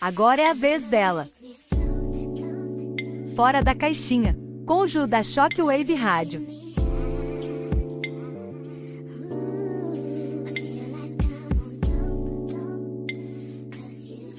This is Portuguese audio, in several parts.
Agora é a vez dela. Fora da caixinha, o Ju da Shockwave Rádio.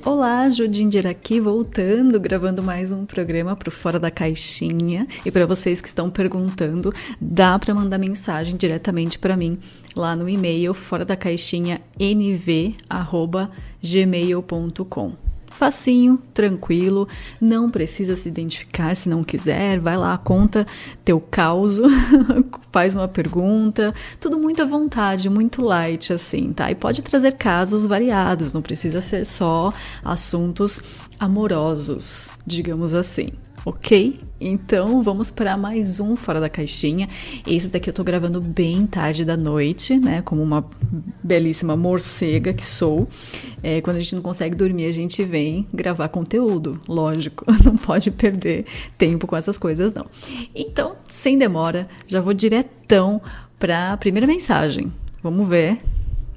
Olá, Judinder aqui, voltando, gravando mais um programa para Fora da Caixinha. E para vocês que estão perguntando, dá para mandar mensagem diretamente para mim lá no e-mail fora da caixinha nv@gmail.com facinho, tranquilo, não precisa se identificar se não quiser, vai lá, conta teu caos, faz uma pergunta, tudo muito à vontade, muito light assim, tá? E pode trazer casos variados, não precisa ser só assuntos amorosos, digamos assim ok? Então vamos para mais um Fora da Caixinha. Esse daqui eu tô gravando bem tarde da noite, né? Como uma belíssima morcega que sou. É, quando a gente não consegue dormir, a gente vem gravar conteúdo, lógico. Não pode perder tempo com essas coisas, não. Então, sem demora, já vou diretão para a primeira mensagem. Vamos ver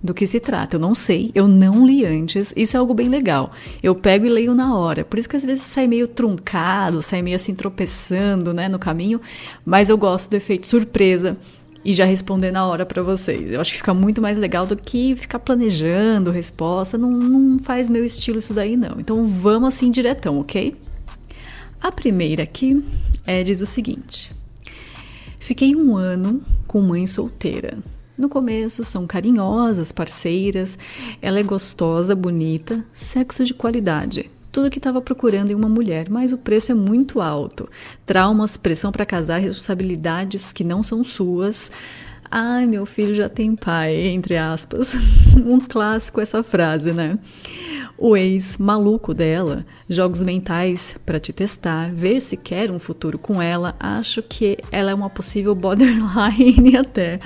do que se trata. Eu não sei, eu não li antes. Isso é algo bem legal. Eu pego e leio na hora. Por isso que às vezes sai meio truncado, sai meio assim tropeçando, né, no caminho. Mas eu gosto do efeito surpresa e já responder na hora para vocês. Eu acho que fica muito mais legal do que ficar planejando resposta. Não, não faz meu estilo isso daí, não. Então vamos assim diretão, ok? A primeira aqui é, diz o seguinte: Fiquei um ano com mãe solteira. No começo são carinhosas, parceiras, ela é gostosa, bonita, sexo de qualidade. Tudo que estava procurando em uma mulher, mas o preço é muito alto. Traumas, pressão para casar, responsabilidades que não são suas. Ai, meu filho já tem pai, entre aspas. um clássico essa frase, né? O ex maluco dela, jogos mentais para te testar, ver se quer um futuro com ela. Acho que ela é uma possível borderline até.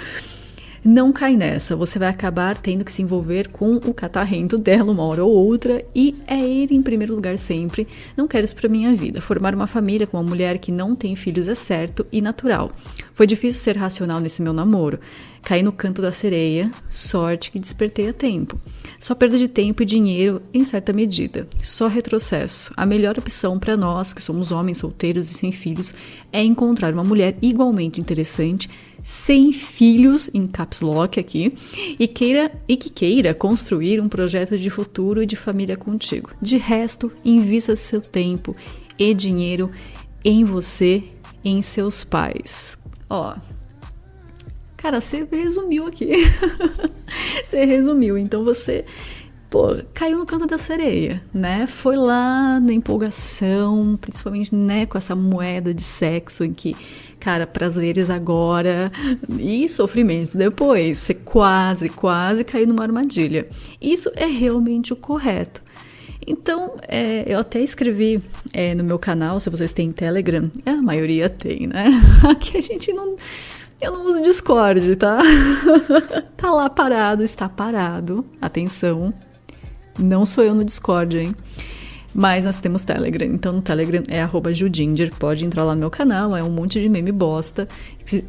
Não cai nessa, você vai acabar tendo que se envolver com o catarrento dela uma hora ou outra e é ele em primeiro lugar sempre. Não quero isso pra minha vida. Formar uma família com uma mulher que não tem filhos é certo e natural. Foi difícil ser racional nesse meu namoro. Caí no canto da sereia, sorte que despertei a tempo. Só perda de tempo e dinheiro em certa medida. Só retrocesso. A melhor opção para nós, que somos homens solteiros e sem filhos, é encontrar uma mulher igualmente interessante, sem filhos, em caps lock aqui, e, queira, e que queira construir um projeto de futuro e de família contigo. De resto, invista seu tempo e dinheiro em você, em seus pais. Ó, Cara, você resumiu aqui. você resumiu. Então você, pô, caiu no canto da sereia, né? Foi lá na empolgação, principalmente, né, com essa moeda de sexo em que, cara, prazeres agora e sofrimentos depois. Você quase, quase caiu numa armadilha. Isso é realmente o correto. Então, é, eu até escrevi é, no meu canal, se vocês têm Telegram, a maioria tem, né? Aqui a gente não eu não uso Discord, tá? tá lá parado, está parado. Atenção. Não sou eu no Discord, hein? Mas nós temos Telegram. Então no Telegram é Judinger. Pode entrar lá no meu canal. É um monte de meme bosta.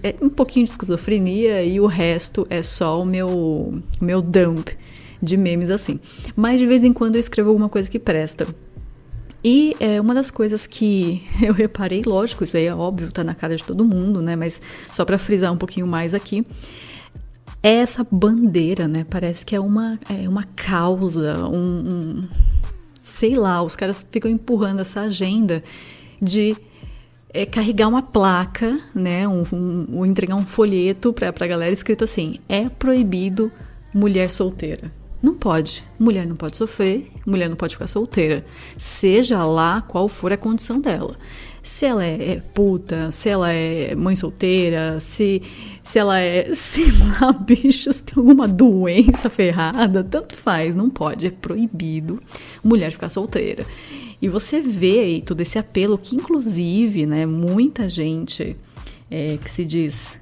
É um pouquinho de esquizofrenia e o resto é só o meu, meu dump de memes assim. Mas de vez em quando eu escrevo alguma coisa que presta. E é, uma das coisas que eu reparei, lógico, isso aí é óbvio, tá na cara de todo mundo, né? Mas só para frisar um pouquinho mais aqui, é essa bandeira, né? Parece que é uma, é uma causa, um, um sei lá, os caras ficam empurrando essa agenda de é, carregar uma placa, né? Um, um, um entregar um folheto para a galera escrito assim: é proibido mulher solteira. Não pode. Mulher não pode sofrer, mulher não pode ficar solteira. Seja lá qual for a condição dela. Se ela é, é puta, se ela é mãe solteira, se, se ela é, sei lá, bicho, se tem alguma doença ferrada, tanto faz, não pode. É proibido mulher ficar solteira. E você vê aí todo esse apelo que, inclusive, né, muita gente é, que se diz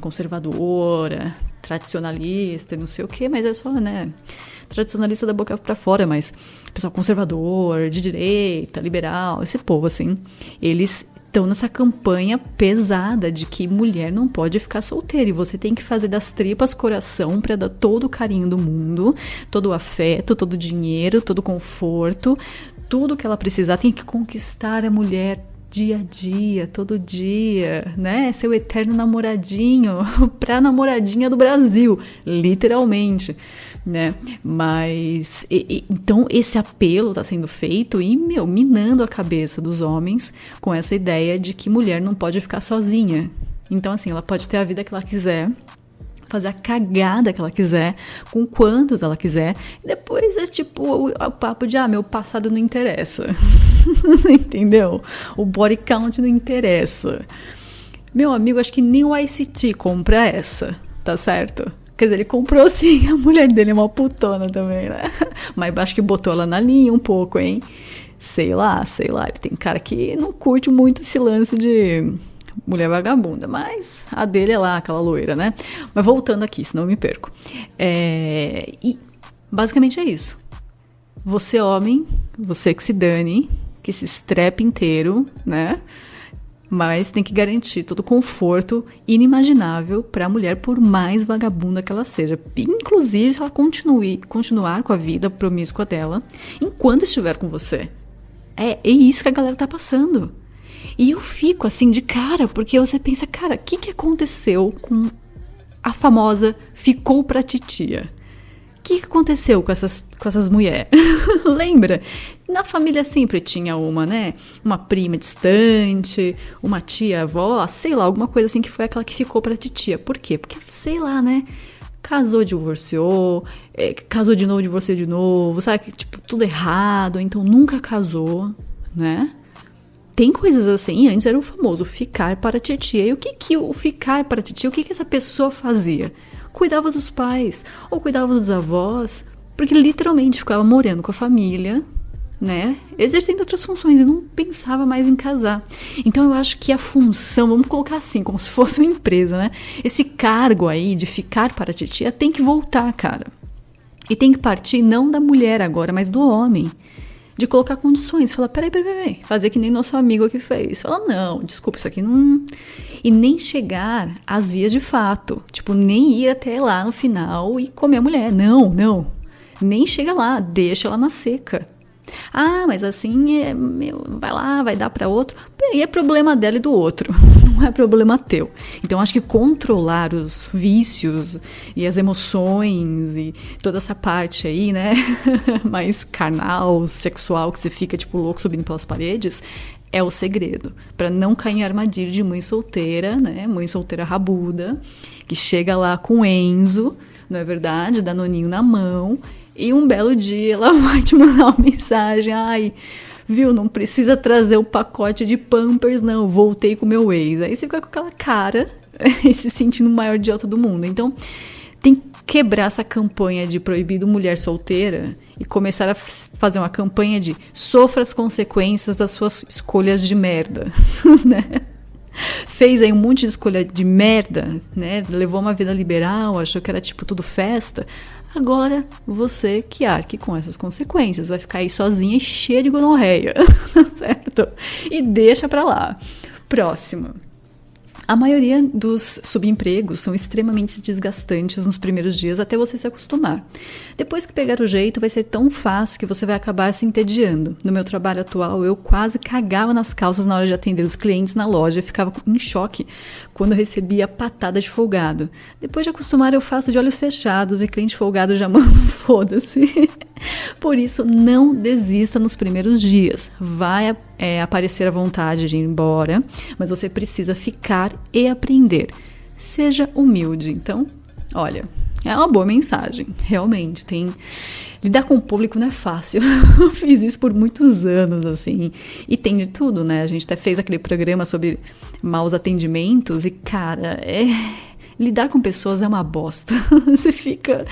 conservadora, tradicionalista, não sei o quê, mas é só, né? Tradicionalista da boca para fora, mas pessoal conservador, de direita, liberal, esse povo assim, eles estão nessa campanha pesada de que mulher não pode ficar solteira. E você tem que fazer das tripas coração para dar todo o carinho do mundo, todo o afeto, todo o dinheiro, todo o conforto, tudo que ela precisar, tem que conquistar a mulher dia a dia, todo dia, né? Seu eterno namoradinho, pra namoradinha do Brasil, literalmente, né? Mas e, e, então esse apelo está sendo feito e meu minando a cabeça dos homens com essa ideia de que mulher não pode ficar sozinha. Então assim, ela pode ter a vida que ela quiser, fazer a cagada que ela quiser, com quantos ela quiser. E depois é tipo o, o papo de, ah, meu passado não interessa. Entendeu? O body count não interessa. Meu amigo, acho que nem o ICT compra essa, tá certo? Quer dizer, ele comprou sim, a mulher dele é uma putona também, né? Mas acho que botou ela na linha um pouco, hein? Sei lá, sei lá. Ele tem cara que não curte muito esse lance de mulher vagabunda, mas a dele é lá, aquela loira, né? Mas voltando aqui, senão eu me perco. É, e basicamente é isso. Você, homem, você que se dane, que se estrepe inteiro, né? Mas tem que garantir todo o conforto inimaginável para a mulher, por mais vagabunda que ela seja. Inclusive, se ela continue, continuar com a vida promíscua dela enquanto estiver com você. É, é isso que a galera tá passando. E eu fico assim de cara, porque você pensa, cara, o que, que aconteceu com a famosa ficou pra titia? O que, que aconteceu com essas, com essas mulheres? Lembra? Na família sempre tinha uma, né? Uma prima distante, uma tia-avó, sei lá, alguma coisa assim que foi aquela que ficou pra titia. Por quê? Porque, sei lá, né? casou, divorciou, é, casou de novo, divorciou de novo, sabe? Tipo, tudo errado, então nunca casou, né? Tem coisas assim, antes era o famoso ficar para titia. E o que que o ficar para titia, o que que essa pessoa fazia? Cuidava dos pais, ou cuidava dos avós, porque literalmente ficava morando com a família, né? Exercendo outras funções e não pensava mais em casar. Então eu acho que a função, vamos colocar assim, como se fosse uma empresa, né? Esse cargo aí de ficar para a titia tem que voltar, cara. E tem que partir não da mulher agora, mas do homem de colocar condições. Falar, peraí, peraí, peraí. Fazer que nem nosso amigo aqui fez. Falar, não, desculpa, isso aqui não. E nem chegar às vias de fato. Tipo, nem ir até lá no final e comer a mulher. Não, não. Nem chega lá, deixa ela na seca. Ah, mas assim, é, meu, vai lá, vai dar para outro. E é problema dela e do outro, não é problema teu. Então acho que controlar os vícios e as emoções e toda essa parte aí, né, mais carnal, sexual, que você fica tipo louco subindo pelas paredes, é o segredo. Para não cair em armadilha de mãe solteira, né, mãe solteira rabuda, que chega lá com Enzo, não é verdade, danoninho na mão. E um belo dia ela vai te mandar uma mensagem: ai, viu, não precisa trazer o pacote de Pampers, não, voltei com meu ex. Aí você fica com aquela cara e se sentindo o maior idiota do mundo. Então, tem que quebrar essa campanha de proibido mulher solteira e começar a fazer uma campanha de sofra as consequências das suas escolhas de merda, né? Fez aí um monte de escolha de merda, né? Levou uma vida liberal, achou que era tipo tudo festa. Agora você que arque com essas consequências, vai ficar aí sozinha e cheia de gonorreia, certo? E deixa pra lá. Próximo. A maioria dos subempregos são extremamente desgastantes nos primeiros dias até você se acostumar. Depois que pegar o jeito, vai ser tão fácil que você vai acabar se entediando. No meu trabalho atual, eu quase cagava nas calças na hora de atender os clientes na loja e ficava em choque quando recebia patada de folgado. Depois de acostumar, eu faço de olhos fechados e cliente folgado já manda foda-se. Por isso, não desista nos primeiros dias. Vai é, aparecer a vontade de ir embora, mas você precisa ficar e aprender. Seja humilde. Então, olha, é uma boa mensagem, realmente. Tem lidar com o público não é fácil. Eu fiz isso por muitos anos, assim. E tem de tudo, né? A gente até fez aquele programa sobre maus atendimentos e, cara, é lidar com pessoas é uma bosta. você fica.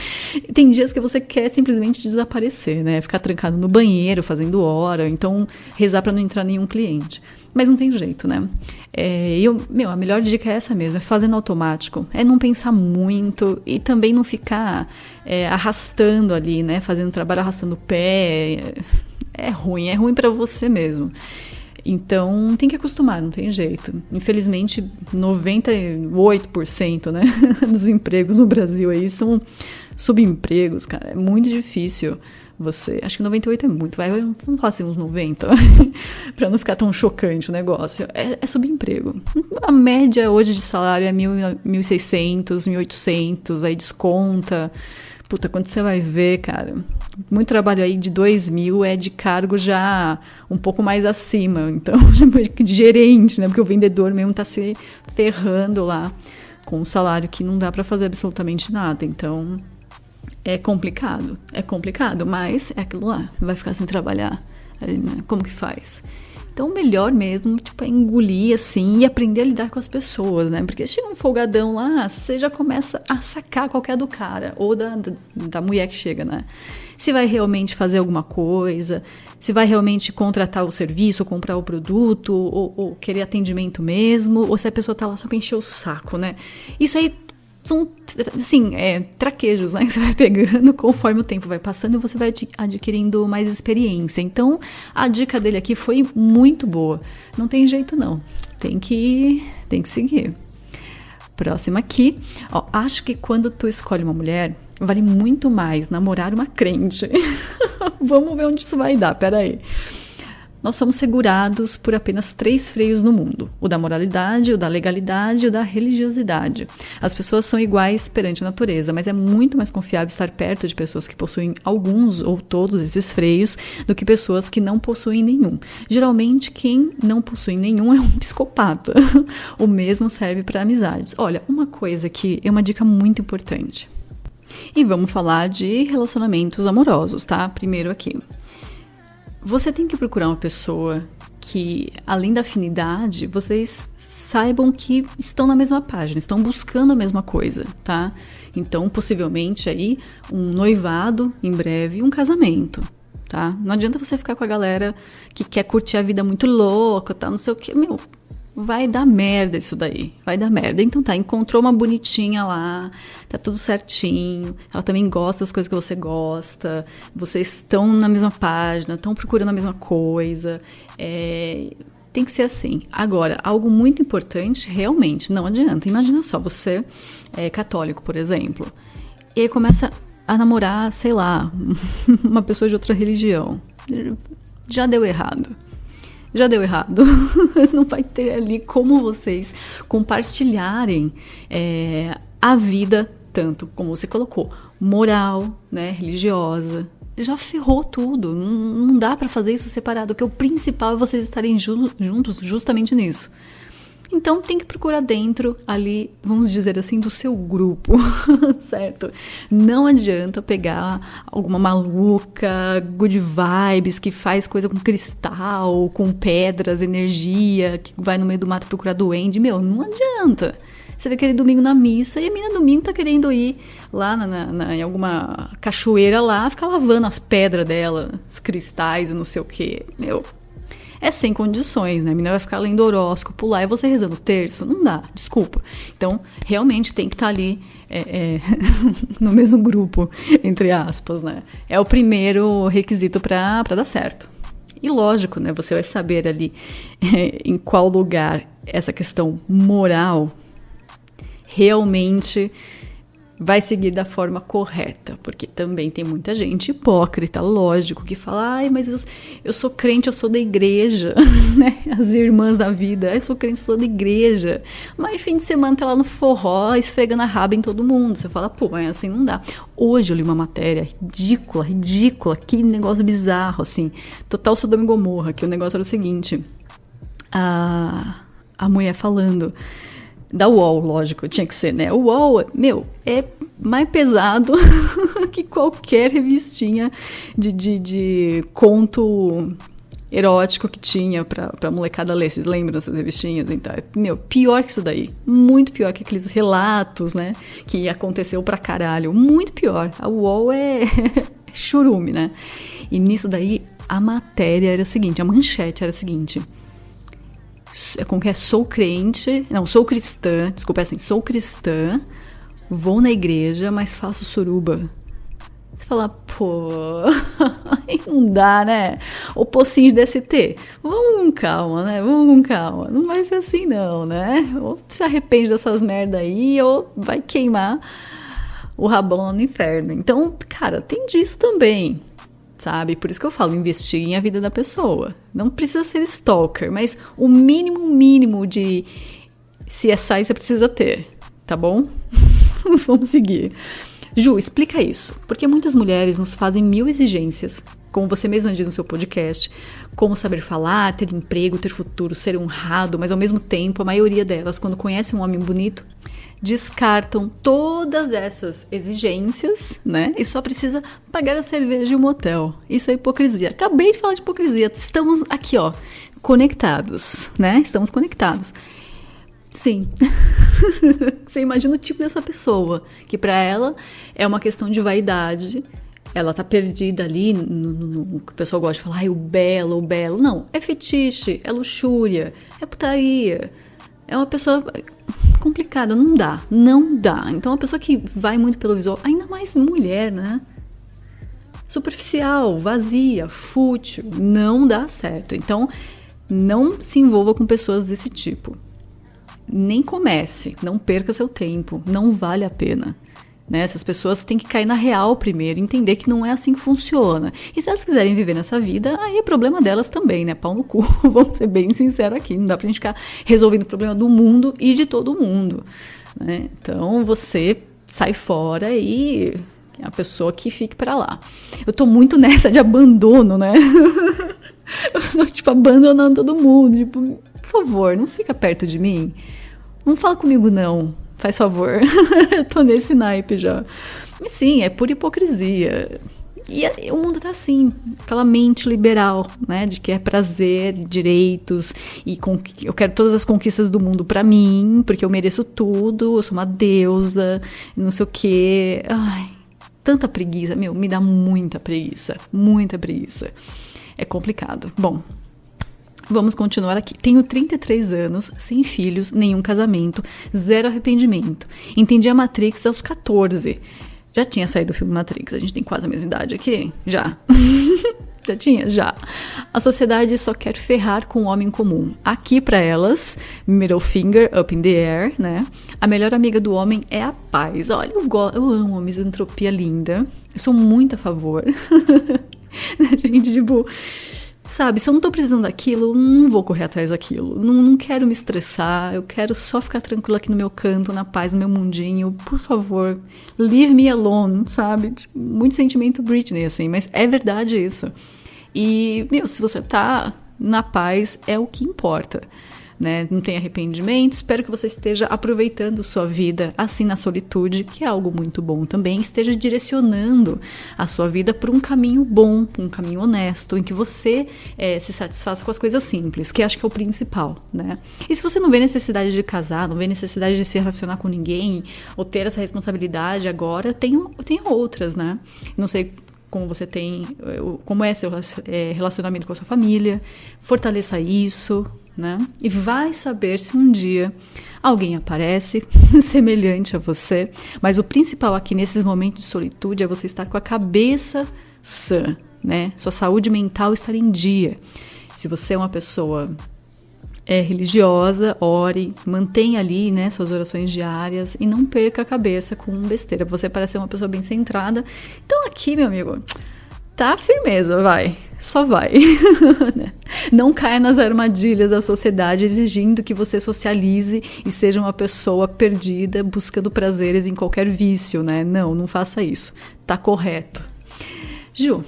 Tem dias que você quer simplesmente desaparecer, né? Ficar trancado no banheiro, fazendo hora, então rezar para não entrar nenhum cliente. Mas não tem jeito, né? É, eu, meu, a melhor dica é essa mesmo, é fazendo automático. É não pensar muito e também não ficar é, arrastando ali, né? Fazendo trabalho arrastando o pé. É, é ruim, é ruim para você mesmo. Então tem que acostumar, não tem jeito. Infelizmente, 98% né, dos empregos no Brasil aí são subempregos, cara, é muito difícil você. Acho que 98 é muito, vai, vamos falar assim, uns 90, para não ficar tão chocante o negócio. É, é subemprego. A média hoje de salário é 1.600, 1.800, aí desconta. Puta, quando você vai ver, cara, muito trabalho aí de 2 mil é de cargo já um pouco mais acima. Então, de gerente, né? Porque o vendedor mesmo tá se ferrando lá com um salário que não dá para fazer absolutamente nada. Então, é complicado, é complicado, mas é aquilo lá, vai ficar sem trabalhar, né? como que faz? Então, melhor mesmo, tipo, é engolir assim e aprender a lidar com as pessoas, né? Porque chega um folgadão lá, você já começa a sacar qualquer do cara, ou da, da, da mulher que chega, né? Se vai realmente fazer alguma coisa, se vai realmente contratar o serviço, ou comprar o produto, ou, ou querer atendimento mesmo, ou se a pessoa tá lá só pra encher o saco, né? Isso aí são, assim, é, traquejos, né? Que você vai pegando conforme o tempo vai passando e você vai adquirindo mais experiência. Então, a dica dele aqui foi muito boa. Não tem jeito, não. Tem que, tem que seguir. Próxima aqui. Ó, acho que quando tu escolhe uma mulher, vale muito mais namorar uma crente. Vamos ver onde isso vai dar, peraí. aí nós somos segurados por apenas três freios no mundo: o da moralidade, o da legalidade e o da religiosidade. As pessoas são iguais perante a natureza, mas é muito mais confiável estar perto de pessoas que possuem alguns ou todos esses freios do que pessoas que não possuem nenhum. Geralmente, quem não possui nenhum é um psicopata. o mesmo serve para amizades. Olha, uma coisa que é uma dica muito importante. E vamos falar de relacionamentos amorosos, tá? Primeiro aqui. Você tem que procurar uma pessoa que, além da afinidade, vocês saibam que estão na mesma página, estão buscando a mesma coisa, tá? Então, possivelmente aí um noivado em breve, um casamento, tá? Não adianta você ficar com a galera que quer curtir a vida muito louca, tá? Não sei o que, meu vai dar merda isso daí. Vai dar merda. Então tá, encontrou uma bonitinha lá, tá tudo certinho. Ela também gosta das coisas que você gosta. Vocês estão na mesma página, estão procurando a mesma coisa. É, tem que ser assim. Agora, algo muito importante, realmente, não adianta. Imagina só, você é católico, por exemplo, e começa a namorar, sei lá, uma pessoa de outra religião. Já deu errado já deu errado. não vai ter ali como vocês compartilharem é, a vida, tanto como você colocou, moral, né, religiosa. Já ferrou tudo. Não, não dá para fazer isso separado. Que o principal é vocês estarem ju juntos justamente nisso. Então tem que procurar dentro ali, vamos dizer assim, do seu grupo, certo? Não adianta pegar alguma maluca, good vibes, que faz coisa com cristal, com pedras, energia, que vai no meio do mato procurar duende. Meu, não adianta. Você vai querer domingo na missa e a mina domingo tá querendo ir lá na, na, na, em alguma cachoeira lá, ficar lavando as pedras dela, os cristais e não sei o que. Meu, é sem condições, né? A menina vai ficar lendo horóscopo lá e você rezando o terço. Não dá, desculpa. Então, realmente tem que estar tá ali é, é, no mesmo grupo, entre aspas, né? É o primeiro requisito para dar certo. E lógico, né? Você vai saber ali é, em qual lugar essa questão moral realmente vai seguir da forma correta, porque também tem muita gente hipócrita, lógico, que fala, ai, mas eu, eu sou crente, eu sou da igreja, né? As irmãs da vida, eu sou crente, eu sou da igreja. Mas fim de semana tá lá no forró, esfregando a raba em todo mundo. Você fala, pô, mas assim não dá. Hoje eu li uma matéria ridícula, ridícula, que negócio bizarro, assim. Total Sodoma e Gomorra, que o negócio era o seguinte. A, a mulher falando da UOL, lógico, tinha que ser, né? O UOL, meu, é mais pesado que qualquer revistinha de, de, de conto erótico que tinha pra, pra molecada ler. Vocês lembram dessas revistinhas? Então, é, meu, pior que isso daí. Muito pior que aqueles relatos, né? Que aconteceu pra caralho. Muito pior. A UOL é churume, né? E nisso daí, a matéria era a seguinte, a manchete era a seguinte é como que é? Sou crente, não, sou cristã, desculpa, é assim, sou cristã, vou na igreja, mas faço suruba. Você fala, pô, não dá, né? O pocinho de DST. Vamos com calma, né? Vamos com calma. Não vai ser assim, não, né? Ou se arrepende dessas merda aí, ou vai queimar o rabão no inferno. Então, cara, tem disso também, sabe? Por isso que eu falo, investiguem a vida da pessoa. Não precisa ser stalker, mas o mínimo mínimo de CSI você precisa ter, tá bom? Vamos seguir. Ju, explica isso. Porque muitas mulheres nos fazem mil exigências, como você mesma diz no seu podcast, como saber falar, ter emprego, ter futuro, ser honrado, mas ao mesmo tempo, a maioria delas, quando conhece um homem bonito, descartam todas essas exigências, né? E só precisa pagar a cerveja e o motel. Isso é hipocrisia. Acabei de falar de hipocrisia. Estamos aqui, ó, conectados, né? Estamos conectados. Sim. Você imagina o tipo dessa pessoa, que para ela é uma questão de vaidade. Ela tá perdida ali no, no, no que o pessoal gosta de falar, ai, o belo, o belo. Não, é fetiche, é luxúria, é putaria. É uma pessoa complicada, não dá, não dá. Então, uma pessoa que vai muito pelo visual, ainda mais mulher, né? Superficial, vazia, fútil, não dá certo. Então, não se envolva com pessoas desse tipo nem comece, não perca seu tempo, não vale a pena. Né? Essas pessoas têm que cair na real primeiro, entender que não é assim que funciona. E se elas quiserem viver nessa vida, aí é problema delas também, né? Pau no cu, vamos ser bem sinceros aqui. Não dá pra gente ficar resolvendo o problema do mundo e de todo mundo. Né? Então você sai fora e é a pessoa que fique para lá. Eu tô muito nessa de abandono, né? Eu tô, tipo, abandonando todo mundo. Tipo, por favor, não fica perto de mim. Não fala comigo, não. Faz favor. Tô nesse naipe já. E sim, é pura hipocrisia. E é, o mundo tá assim, aquela mente liberal, né? De que é prazer, direitos, e eu quero todas as conquistas do mundo para mim, porque eu mereço tudo, eu sou uma deusa, não sei o quê. Ai, tanta preguiça, meu, me dá muita preguiça, muita preguiça. É complicado. Bom, Vamos continuar aqui. Tenho 33 anos, sem filhos, nenhum casamento, zero arrependimento. Entendi a Matrix aos 14. Já tinha saído o filme Matrix, a gente tem quase a mesma idade aqui? Já. Já tinha? Já. A sociedade só quer ferrar com o homem comum. Aqui para elas, middle finger up in the air, né? A melhor amiga do homem é a paz. Olha, eu, eu amo a misantropia linda. Eu sou muito a favor. gente, tipo, Sabe, se eu não tô precisando daquilo, não vou correr atrás daquilo. Não, não quero me estressar, eu quero só ficar tranquila aqui no meu canto, na paz, no meu mundinho. Por favor, leave me alone, sabe? Tipo, muito sentimento Britney, assim, mas é verdade isso. E, meu, se você tá na paz, é o que importa né? Não tem arrependimento. Espero que você esteja aproveitando sua vida assim na solitude, que é algo muito bom também. Esteja direcionando a sua vida para um caminho bom, um caminho honesto, em que você é, se satisfaça com as coisas simples, que acho que é o principal, né? E se você não vê necessidade de casar, não vê necessidade de se relacionar com ninguém ou ter essa responsabilidade agora, tem, tem outras, né? Não sei como você tem, como é seu é, relacionamento com a sua família, fortaleça isso, né? E vai saber se um dia alguém aparece semelhante a você. Mas o principal aqui nesses momentos de solitude é você estar com a cabeça sã, né? Sua saúde mental estar em dia. Se você é uma pessoa é religiosa, ore, mantenha ali, né, suas orações diárias e não perca a cabeça com besteira. Você parece ser uma pessoa bem centrada. Então aqui, meu amigo, tá firmeza, vai. Só vai. Né? não caia nas armadilhas da sociedade exigindo que você socialize e seja uma pessoa perdida buscando prazeres em qualquer vício, né? Não, não faça isso. Tá correto. Ju,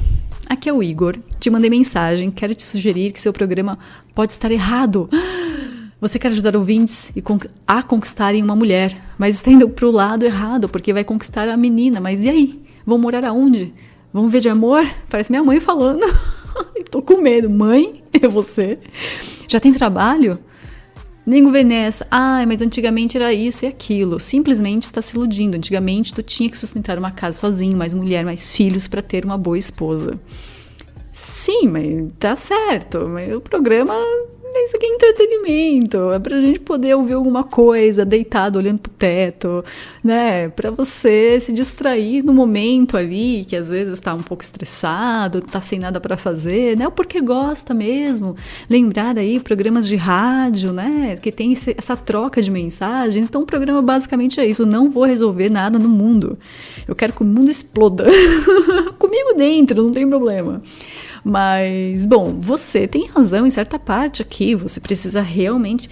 aqui é o Igor. Te mandei mensagem, quero te sugerir que seu programa pode estar errado. Você quer ajudar ouvintes a conquistarem uma mulher, mas está indo pro lado errado, porque vai conquistar a menina. Mas e aí? Vão morar aonde? Vamos ver de amor? Parece minha mãe falando. Tô com medo. Mãe, é você? Já tem trabalho? Nem vê nessa. Ai, mas antigamente era isso e aquilo. Simplesmente está se iludindo. Antigamente tu tinha que sustentar uma casa sozinho, mais mulher, mais filhos para ter uma boa esposa. Sim, mas tá certo. Mas o programa Isso aqui é entretenimento, é pra gente poder ouvir alguma coisa deitado olhando pro teto, né? Pra você se distrair no momento ali, que às vezes tá um pouco estressado, tá sem nada para fazer, né? Porque gosta mesmo. Lembrar aí programas de rádio, né? Que tem essa troca de mensagens. Então o programa basicamente é isso. não vou resolver nada no mundo. Eu quero que o mundo exploda. Comigo dentro, não tem problema. Mas, bom, você tem razão em certa parte aqui, você precisa realmente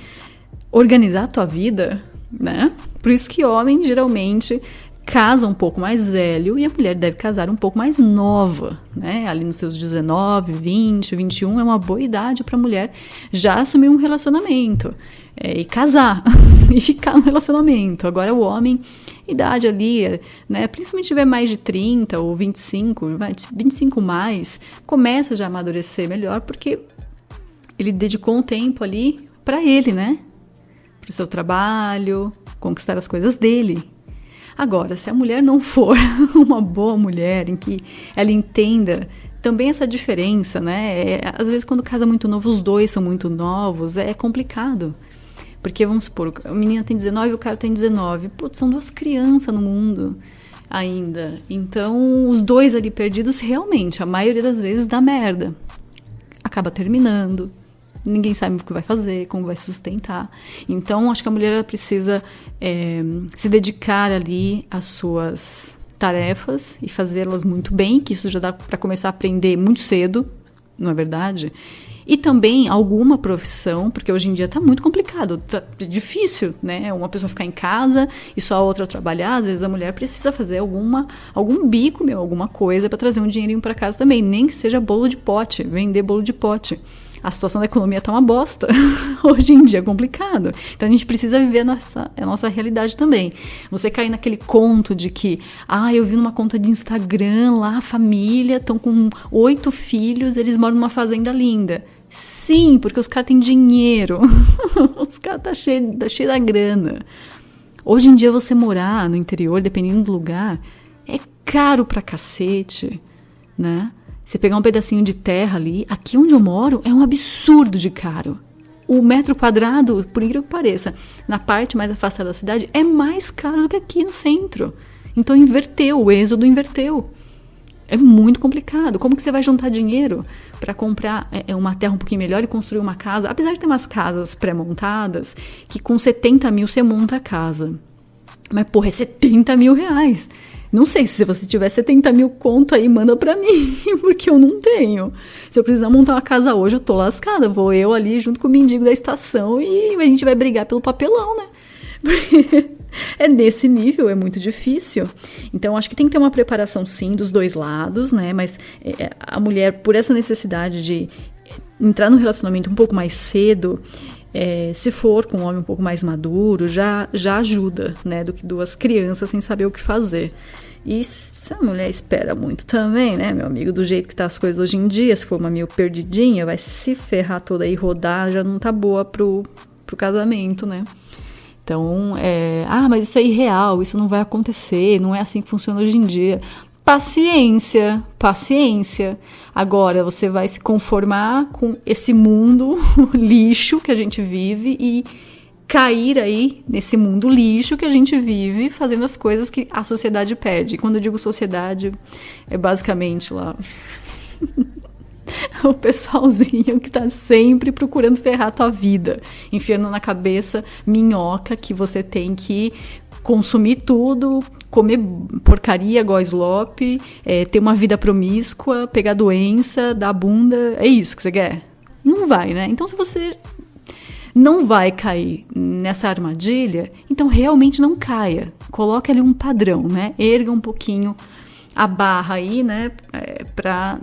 organizar a tua vida, né? Por isso que homem geralmente casa um pouco mais velho e a mulher deve casar um pouco mais nova, né? Ali nos seus 19, 20, 21 é uma boa idade para a mulher já assumir um relacionamento é, e casar e ficar no relacionamento. Agora o homem idade ali, né? Principalmente tiver mais de 30 ou 25, 25 mais, começa já a amadurecer melhor, porque ele dedicou um tempo ali para ele, né? Para o seu trabalho, conquistar as coisas dele. Agora, se a mulher não for uma boa mulher em que ela entenda também essa diferença, né? É, às vezes, quando casa muito novo, os dois são muito novos, é complicado. Porque, vamos supor, a menina tem 19 e o cara tem 19. Putz, são duas crianças no mundo ainda. Então, os dois ali perdidos, realmente, a maioria das vezes dá merda. Acaba terminando. Ninguém sabe o que vai fazer, como vai sustentar. Então, acho que a mulher precisa é, se dedicar ali às suas tarefas e fazê-las muito bem, que isso já dá para começar a aprender muito cedo, não é verdade? E também alguma profissão, porque hoje em dia está muito complicado, tá difícil, né? Uma pessoa ficar em casa e só a outra trabalhar, às vezes a mulher precisa fazer alguma algum bico, meu, alguma coisa para trazer um dinheirinho para casa também, nem que seja bolo de pote, vender bolo de pote. A situação da economia está uma bosta. Hoje em dia é complicado. Então a gente precisa viver a nossa, a nossa realidade também. Você cair naquele conto de que, ah, eu vi numa conta de Instagram lá, a família, estão com oito filhos, eles moram numa fazenda linda. Sim, porque os caras têm dinheiro. os caras tá cheio, tá cheio da grana. Hoje em dia você morar no interior, dependendo do lugar, é caro pra cacete, né? Você pegar um pedacinho de terra ali, aqui onde eu moro, é um absurdo de caro. O metro quadrado, por incrível que pareça, na parte mais afastada da cidade, é mais caro do que aqui no centro. Então inverteu, o êxodo inverteu. É muito complicado. Como que você vai juntar dinheiro para comprar é, é, uma terra um pouquinho melhor e construir uma casa? Apesar de ter umas casas pré-montadas, que com 70 mil você monta a casa. Mas, porra, é 70 mil reais. Não sei se você tiver 70 mil conto aí, manda para mim, porque eu não tenho. Se eu precisar montar uma casa hoje, eu tô lascada. Vou eu ali junto com o mendigo da estação e a gente vai brigar pelo papelão, né? É nesse nível, é muito difícil. Então, acho que tem que ter uma preparação, sim, dos dois lados, né? Mas é, a mulher, por essa necessidade de entrar no relacionamento um pouco mais cedo, é, se for com um homem um pouco mais maduro, já, já ajuda, né? Do que duas crianças sem saber o que fazer. E se a mulher espera muito também, né, meu amigo, do jeito que tá as coisas hoje em dia, se for uma meio perdidinha, vai se ferrar toda aí, rodar, já não tá boa pro, pro casamento, né? Então, é, ah, mas isso é irreal, isso não vai acontecer, não é assim que funciona hoje em dia. Paciência, paciência. Agora você vai se conformar com esse mundo lixo que a gente vive e cair aí nesse mundo lixo que a gente vive, fazendo as coisas que a sociedade pede. Quando eu digo sociedade, é basicamente lá o pessoalzinho que tá sempre procurando ferrar tua vida, enfiando na cabeça minhoca que você tem que consumir tudo, comer porcaria, goslope, é, ter uma vida promíscua, pegar doença, dar bunda. É isso que você quer? Não vai, né? Então, se você não vai cair nessa armadilha, então realmente não caia. Coloque ali um padrão, né? Erga um pouquinho a barra aí, né? É, pra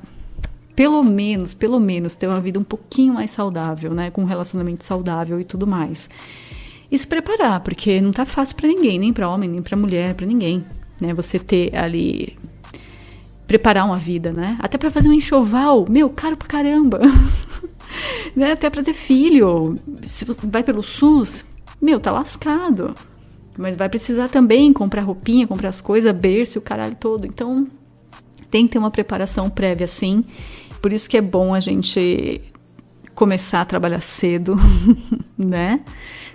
pelo menos, pelo menos ter uma vida um pouquinho mais saudável, né, com um relacionamento saudável e tudo mais. E se preparar, porque não tá fácil para ninguém, nem para homem, nem para mulher, para ninguém, né? Você ter ali preparar uma vida, né? Até para fazer um enxoval, meu, caro pra caramba. né? Até para ter filho. Se você vai pelo SUS, meu, tá lascado. Mas vai precisar também comprar roupinha, comprar as coisas, berço, o caralho todo. Então, tem que ter uma preparação prévia, sim. Por isso que é bom a gente começar a trabalhar cedo, né?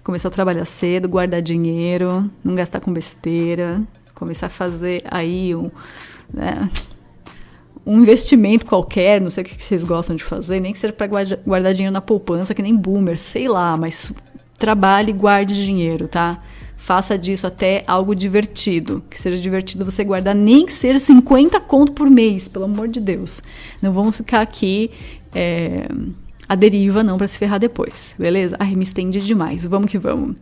Começar a trabalhar cedo, guardar dinheiro, não gastar com besteira, começar a fazer aí um, né, um investimento qualquer, não sei o que vocês gostam de fazer, nem que seja para guardar dinheiro na poupança, que nem boomer, sei lá, mas trabalhe e guarde dinheiro, tá? Faça disso até algo divertido. Que seja divertido você guardar nem que seja 50 conto por mês, pelo amor de Deus. Não vamos ficar aqui é, a deriva, não, para se ferrar depois, beleza? Ai, me estende demais. Vamos que vamos.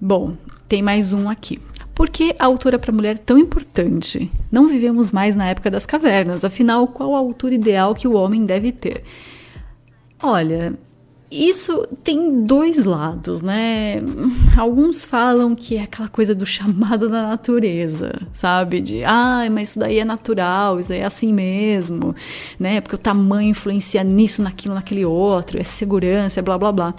Bom, tem mais um aqui. Por que a altura para mulher é tão importante? Não vivemos mais na época das cavernas, afinal, qual a altura ideal que o homem deve ter? Olha, isso tem dois lados, né? Alguns falam que é aquela coisa do chamado da natureza, sabe? De, ah, mas isso daí é natural, isso daí é assim mesmo, né? Porque o tamanho influencia nisso, naquilo, naquele outro, é segurança, é blá blá blá.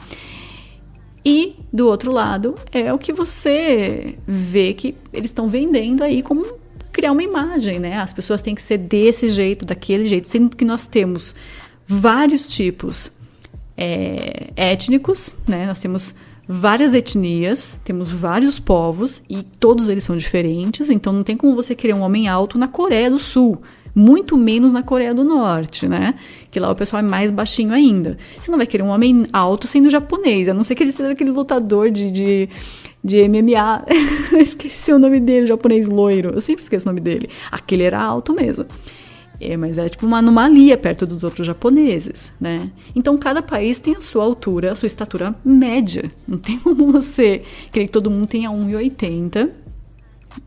E do outro lado é o que você vê que eles estão vendendo aí como criar uma imagem, né? As pessoas têm que ser desse jeito, daquele jeito, sendo que nós temos vários tipos é, étnicos, né? Nós temos várias etnias, temos vários povos e todos eles são diferentes, então não tem como você querer um homem alto na Coreia do Sul, muito menos na Coreia do Norte, né? Que lá o pessoal é mais baixinho ainda. Você não vai querer um homem alto sendo japonês, a não ser que ele seja aquele lutador de, de, de MMA. Esqueci o nome dele, japonês loiro. Eu sempre esqueço o nome dele. Aquele era alto mesmo. É, mas é tipo uma anomalia perto dos outros japoneses, né? Então cada país tem a sua altura, a sua estatura média. Não tem como você querer que todo mundo tenha 1,80,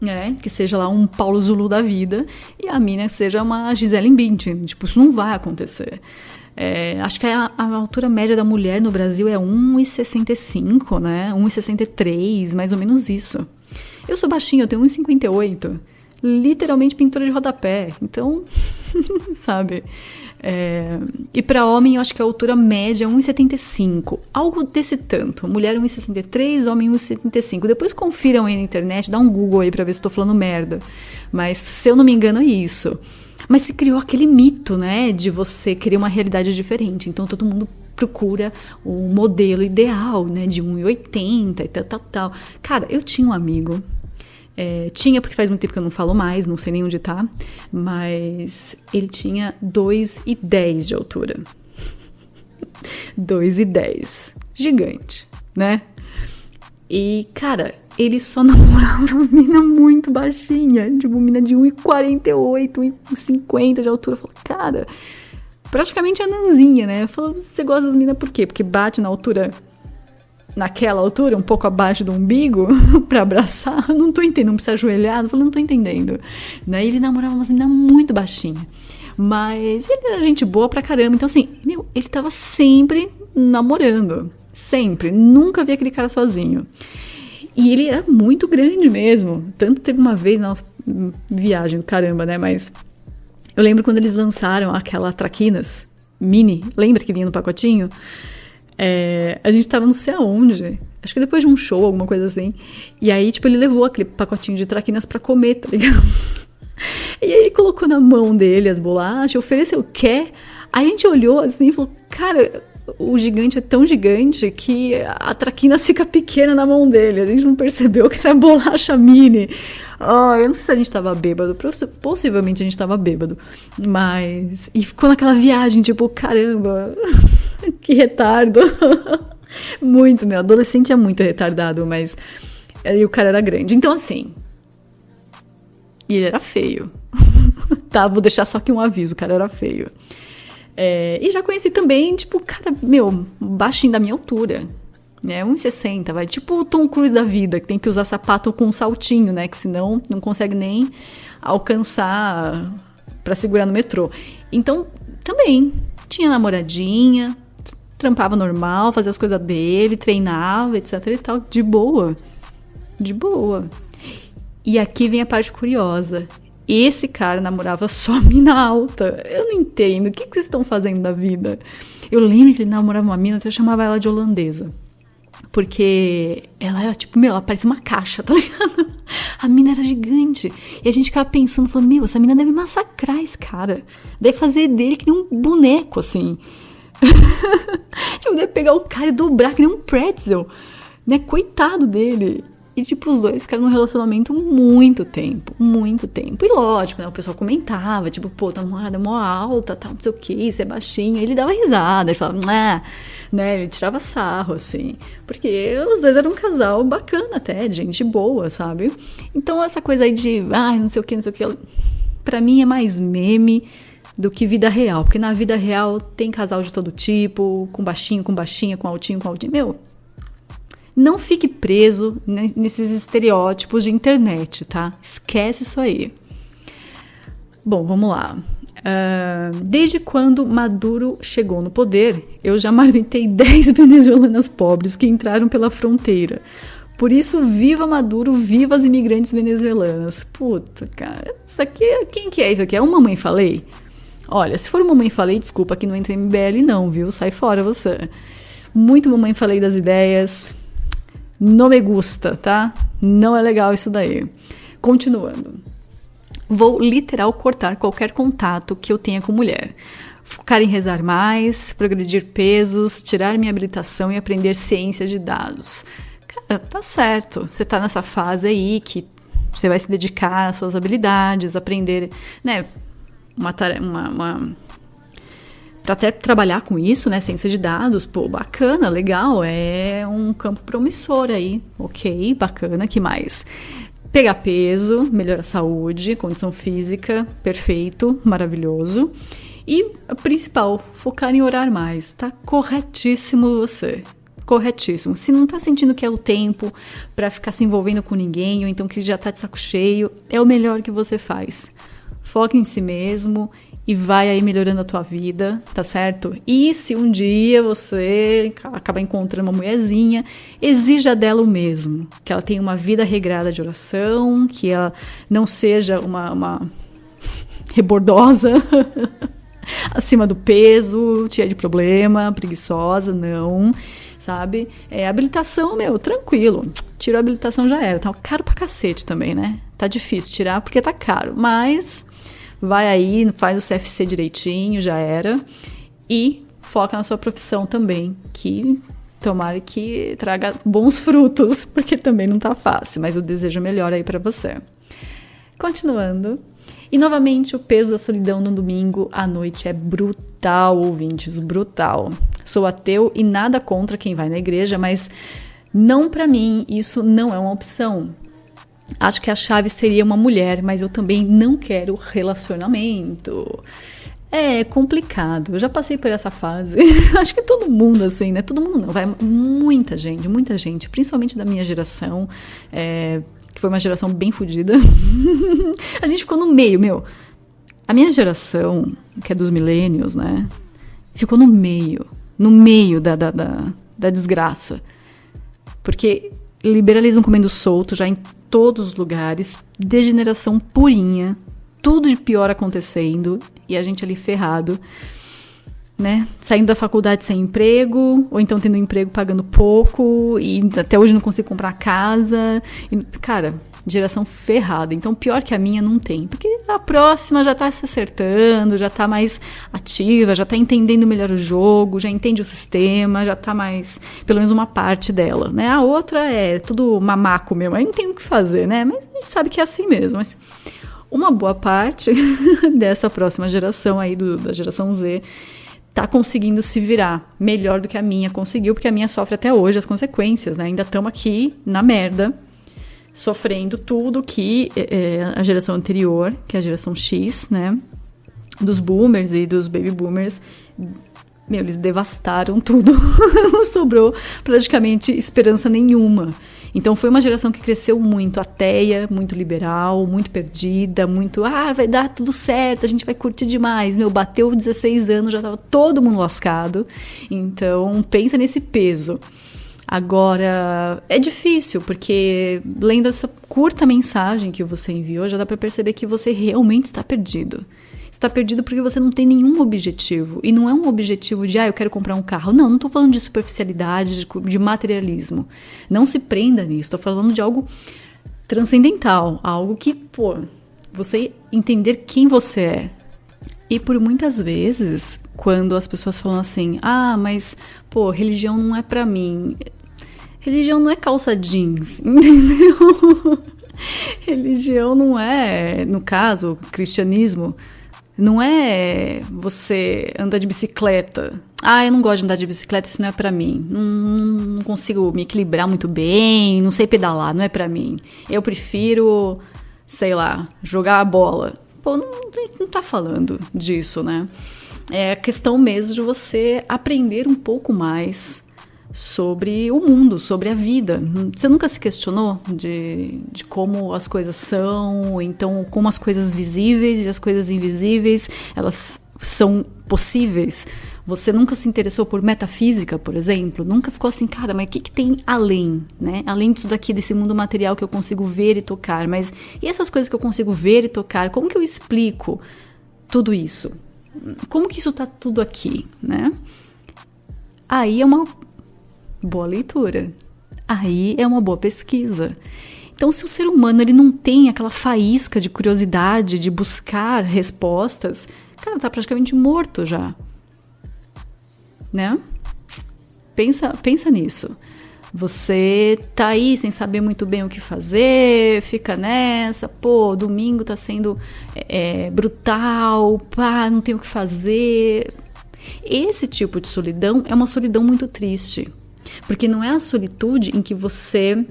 né? Que seja lá um Paulo Zulu da vida e a mina seja uma Gisele Bündchen. Tipo, isso não vai acontecer. É, acho que a, a, altura média da mulher no Brasil é 1,65, né? 1,63, mais ou menos isso. Eu sou baixinha, eu tenho 1,58 literalmente pintura de rodapé. Então, sabe? É, e para homem, eu acho que a altura média é 1,75. Algo desse tanto. Mulher 1,63, homem 1,75. Depois confiram aí na internet, dá um Google aí pra ver se tô falando merda. Mas se eu não me engano, é isso. Mas se criou aquele mito, né, de você querer uma realidade diferente. Então todo mundo procura o modelo ideal, né, de 1,80 e tal, tal, tal. Cara, eu tinha um amigo é, tinha, porque faz muito tempo que eu não falo mais, não sei nem onde tá, mas ele tinha 2,10 de altura. 2,10. Gigante, né? E, cara, ele só namorava uma mina muito baixinha, tipo, mina de 1,48, 1,50 de altura. Eu falei, cara, praticamente a nanzinha, né? Eu falei, você gosta das minas por quê? Porque bate na altura naquela altura, um pouco abaixo do umbigo, para abraçar, não tô entendendo, não precisa ajoelhar, eu falei, não tô entendendo. Né? Ele namorava uma menina muito baixinha. Mas ele era gente boa pra caramba. Então, assim, meu, ele tava sempre namorando. Sempre. Nunca vi aquele cara sozinho. E ele era muito grande mesmo. Tanto teve uma vez, nossa, viagem caramba, né? Mas eu lembro quando eles lançaram aquela Traquinas mini. Lembra que vinha no pacotinho? É, a gente tava não sei aonde. Acho que depois de um show, alguma coisa assim. E aí, tipo, ele levou aquele pacotinho de traquinas para comer, tá ligado? E aí ele colocou na mão dele as bolachas, ofereceu, quer? Aí a gente olhou assim e falou, cara, o gigante é tão gigante que a traquinas fica pequena na mão dele. A gente não percebeu que era bolacha mini. Oh, eu não sei se a gente tava bêbado. Possivelmente a gente tava bêbado. Mas. E ficou naquela viagem, tipo, caramba. que retardo. muito, meu. Adolescente é muito retardado, mas. E o cara era grande. Então, assim. E ele era feio. tá, vou deixar só aqui um aviso: o cara era feio. É, e já conheci também, tipo, cara, meu, baixinho da minha altura. Né, 1,60, vai. Tipo o Tom Cruise da vida, que tem que usar sapato com um saltinho, né? Que senão não consegue nem alcançar para segurar no metrô. Então, também tinha namoradinha, trampava normal, fazia as coisas dele, treinava, etc e tal, de boa. De boa. E aqui vem a parte curiosa. Esse cara namorava só mina alta. Eu não entendo. O que, que vocês estão fazendo da vida? Eu lembro que ele namorava uma mina, até chamava ela de holandesa. Porque ela era tipo, meu, ela parecia uma caixa, tá ligado? A mina era gigante. E a gente ficava pensando, falando, meu, essa mina deve massacrar esse cara. Deve fazer dele que nem um boneco, assim. tipo, deve pegar o cara e dobrar que nem um pretzel, né? Coitado dele. E, tipo, os dois ficaram num relacionamento muito tempo, muito tempo. E lógico, né? O pessoal comentava, tipo, pô, tua namorada é mó alta, tal, não sei o que, isso é baixinho. Ele dava risada, ele falava, né? Ele tirava sarro, assim. Porque os dois eram um casal bacana até, gente boa, sabe? Então, essa coisa aí de, ah, não sei o que, não sei o que, pra mim é mais meme do que vida real. Porque na vida real tem casal de todo tipo, com baixinho, com baixinha, com altinho, com altinho. Meu, não fique preso nesses estereótipos de internet, tá? Esquece isso aí. Bom, vamos lá. Uh, desde quando Maduro chegou no poder, eu já marmitei 10 venezuelanas pobres que entraram pela fronteira. Por isso, viva Maduro, viva as imigrantes venezuelanas. Puta, cara, isso aqui, quem que é isso aqui? É uma mãe falei? Olha, se for uma mãe falei, desculpa que não entra em MBL não, viu? Sai fora você. Muito mamãe falei das ideias, não me gusta, tá? Não é legal isso daí. Continuando. Vou literal cortar qualquer contato que eu tenha com mulher. Focar em rezar mais, progredir pesos, tirar minha habilitação e aprender ciência de dados. Cara, tá certo. Você tá nessa fase aí que você vai se dedicar às suas habilidades, aprender, né? Uma, uma, uma para até trabalhar com isso, né? Ciência de dados, pô, bacana, legal, é um campo promissor aí, ok, bacana, que mais? Pegar peso, melhorar a saúde, condição física, perfeito, maravilhoso. E a principal, focar em orar mais, tá corretíssimo você. Corretíssimo. Se não tá sentindo que é o tempo para ficar se envolvendo com ninguém, ou então que já tá de saco cheio, é o melhor que você faz. Foca em si mesmo e vai aí melhorando a tua vida, tá certo? E se um dia você acabar encontrando uma mulherzinha, exija dela o mesmo, que ela tenha uma vida regrada de oração, que ela não seja uma, uma rebordosa, acima do peso, cheia de problema, preguiçosa, não, sabe? É, habilitação, meu, tranquilo. Tirou a habilitação já era. Tá caro pra cacete também, né? Tá difícil tirar porque tá caro, mas vai aí, faz o CFC direitinho, já era. E foca na sua profissão também, que tomara que traga bons frutos, porque também não tá fácil, mas eu desejo melhor aí para você. Continuando. E novamente, o peso da solidão no domingo à noite é brutal, ouvintes, brutal. Sou ateu e nada contra quem vai na igreja, mas não para mim isso não é uma opção. Acho que a chave seria uma mulher, mas eu também não quero relacionamento. É complicado. Eu já passei por essa fase. Acho que todo mundo, assim, né? Todo mundo não. Vai muita gente, muita gente, principalmente da minha geração, é, que foi uma geração bem fodida. a gente ficou no meio, meu. A minha geração, que é dos milênios, né? Ficou no meio. No meio da, da, da, da desgraça. Porque liberalismo comendo solto já em todos os lugares, degeneração purinha, tudo de pior acontecendo e a gente ali ferrado, né? Saindo da faculdade sem emprego, ou então tendo um emprego pagando pouco e até hoje não consigo comprar casa. E, cara, geração ferrada. Então, pior que a minha não tem. Porque a próxima já tá se acertando, já tá mais ativa, já tá entendendo melhor o jogo, já entende o sistema, já tá mais. pelo menos uma parte dela, né? A outra é tudo mamaco mesmo. Aí não tem o que fazer, né? Mas a gente sabe que é assim mesmo. Mas uma boa parte dessa próxima geração aí, do, da geração Z, tá conseguindo se virar melhor do que a minha conseguiu, porque a minha sofre até hoje as consequências, né? Ainda estamos aqui na merda sofrendo tudo que é, a geração anterior, que é a geração X, né, dos boomers e dos baby boomers, meu, eles devastaram tudo, não sobrou praticamente esperança nenhuma. Então foi uma geração que cresceu muito ateia, muito liberal, muito perdida, muito, ah, vai dar tudo certo, a gente vai curtir demais. Meu, bateu 16 anos, já tava todo mundo lascado. Então, pensa nesse peso. Agora, é difícil, porque lendo essa curta mensagem que você enviou, já dá para perceber que você realmente está perdido. Está perdido porque você não tem nenhum objetivo. E não é um objetivo de, ah, eu quero comprar um carro. Não, não estou falando de superficialidade, de, materialismo. Não se prenda nisso. Estou falando de algo transcendental. Algo que, pô, você entender quem você é. E por muitas vezes, quando as pessoas falam assim: "Ah, mas pô, religião não é para mim". Religião não é calça jeans, entendeu? religião não é, no caso, cristianismo, não é você andar de bicicleta. Ah, eu não gosto de andar de bicicleta, isso não é para mim. Não, não, consigo me equilibrar muito bem, não sei pedalar, não é para mim. Eu prefiro, sei lá, jogar a bola. Pô, não, não tá falando disso, né? É a questão mesmo de você aprender um pouco mais sobre o mundo, sobre a vida. Você nunca se questionou de, de como as coisas são, então como as coisas visíveis e as coisas invisíveis elas são possíveis? Você nunca se interessou por metafísica, por exemplo? Nunca ficou assim, cara, mas o que, que tem além, né? Além disso daqui, desse mundo material que eu consigo ver e tocar, mas e essas coisas que eu consigo ver e tocar? Como que eu explico tudo isso? Como que isso tá tudo aqui, né? Aí é uma boa leitura. Aí é uma boa pesquisa. Então, se o ser humano ele não tem aquela faísca de curiosidade, de buscar respostas, cara, tá praticamente morto já. Né? Pensa, pensa nisso. Você tá aí sem saber muito bem o que fazer, fica nessa, pô, domingo tá sendo é, brutal, pá, não tem o que fazer. Esse tipo de solidão é uma solidão muito triste. Porque não é a solitude em que você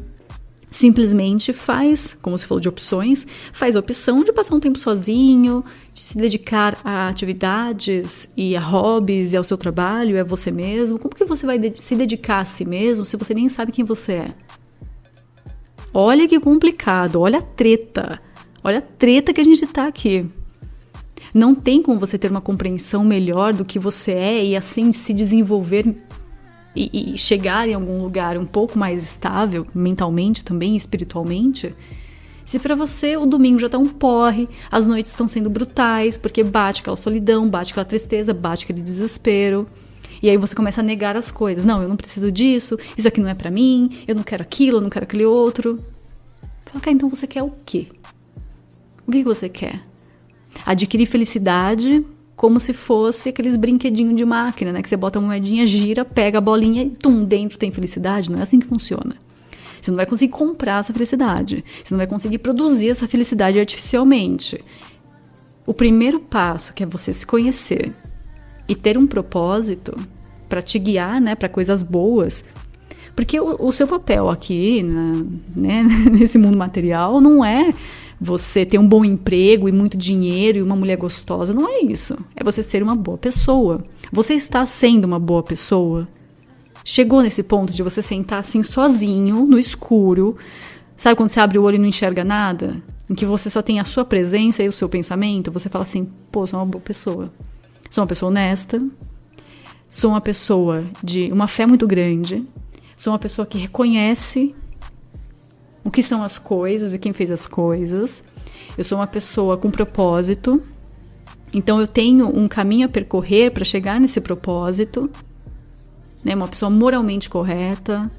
simplesmente faz, como você falou de opções, faz a opção de passar um tempo sozinho, de se dedicar a atividades e a hobbies e ao seu trabalho, é você mesmo. Como que você vai se dedicar a si mesmo se você nem sabe quem você é? Olha que complicado, olha a treta. Olha a treta que a gente tá aqui. Não tem como você ter uma compreensão melhor do que você é e assim se desenvolver e, e chegar em algum lugar um pouco mais estável, mentalmente também, espiritualmente, se para você o domingo já tá um porre, as noites estão sendo brutais, porque bate aquela solidão, bate aquela tristeza, bate aquele desespero. E aí você começa a negar as coisas. Não, eu não preciso disso, isso aqui não é para mim, eu não quero aquilo, eu não quero aquele outro. Fala, cara, então você quer o quê? O que você quer? Adquirir felicidade como se fosse aqueles brinquedinhos de máquina, né? Que você bota a moedinha, gira, pega a bolinha e tum, dentro tem felicidade. Não é assim que funciona. Você não vai conseguir comprar essa felicidade. Você não vai conseguir produzir essa felicidade artificialmente. O primeiro passo, que é você se conhecer e ter um propósito para te guiar, né, para coisas boas, porque o, o, seu papel aqui, na, né, nesse mundo material, não é você ter um bom emprego e muito dinheiro e uma mulher gostosa. Não é isso. É você ser uma boa pessoa. Você está sendo uma boa pessoa? Chegou nesse ponto de você sentar assim sozinho, no escuro. Sabe quando você abre o olho e não enxerga nada? Em que você só tem a sua presença e o seu pensamento? Você fala assim: pô, sou uma boa pessoa. Sou uma pessoa honesta. Sou uma pessoa de uma fé muito grande. Sou uma pessoa que reconhece o que são as coisas e quem fez as coisas. Eu sou uma pessoa com propósito. Então eu tenho um caminho a percorrer para chegar nesse propósito. Né? Uma pessoa moralmente correta.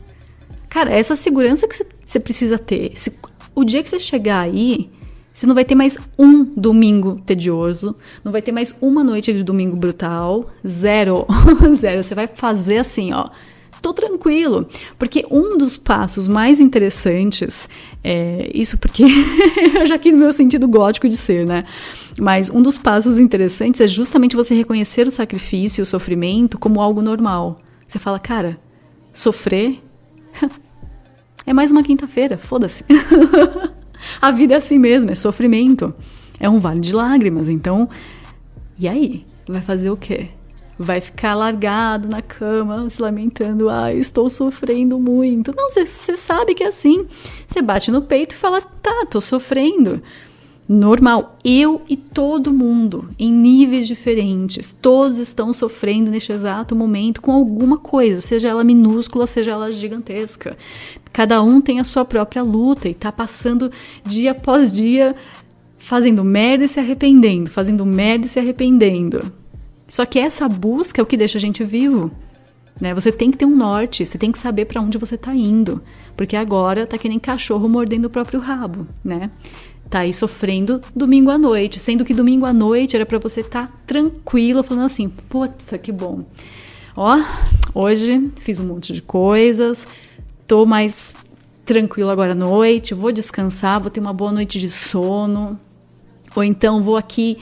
Cara, essa segurança que você precisa ter. Se, o dia que você chegar aí, você não vai ter mais um domingo tedioso, não vai ter mais uma noite de domingo brutal. Zero. Zero. Você vai fazer assim, ó tô tranquilo. Porque um dos passos mais interessantes, é, isso porque eu já aqui no meu sentido gótico de ser, né? Mas um dos passos interessantes é justamente você reconhecer o sacrifício e o sofrimento como algo normal. Você fala, cara, sofrer é mais uma quinta-feira, foda-se. A vida é assim mesmo, é sofrimento. É um vale de lágrimas, então. E aí? Vai fazer o quê? Vai ficar largado na cama, se lamentando, ah, estou sofrendo muito. Não, você sabe que é assim. Você bate no peito e fala, tá, tô sofrendo. Normal, eu e todo mundo, em níveis diferentes, todos estão sofrendo neste exato momento com alguma coisa, seja ela minúscula, seja ela gigantesca. Cada um tem a sua própria luta e tá passando dia após dia fazendo merda e se arrependendo, fazendo merda e se arrependendo. Só que essa busca é o que deixa a gente vivo. Né? Você tem que ter um norte, você tem que saber para onde você está indo, porque agora tá que nem cachorro mordendo o próprio rabo, né? tá aí sofrendo domingo à noite, sendo que domingo à noite era para você estar tá tranquilo, falando assim: puta, que bom. Ó, hoje fiz um monte de coisas, tô mais tranquilo agora à noite, vou descansar, vou ter uma boa noite de sono. Ou então vou aqui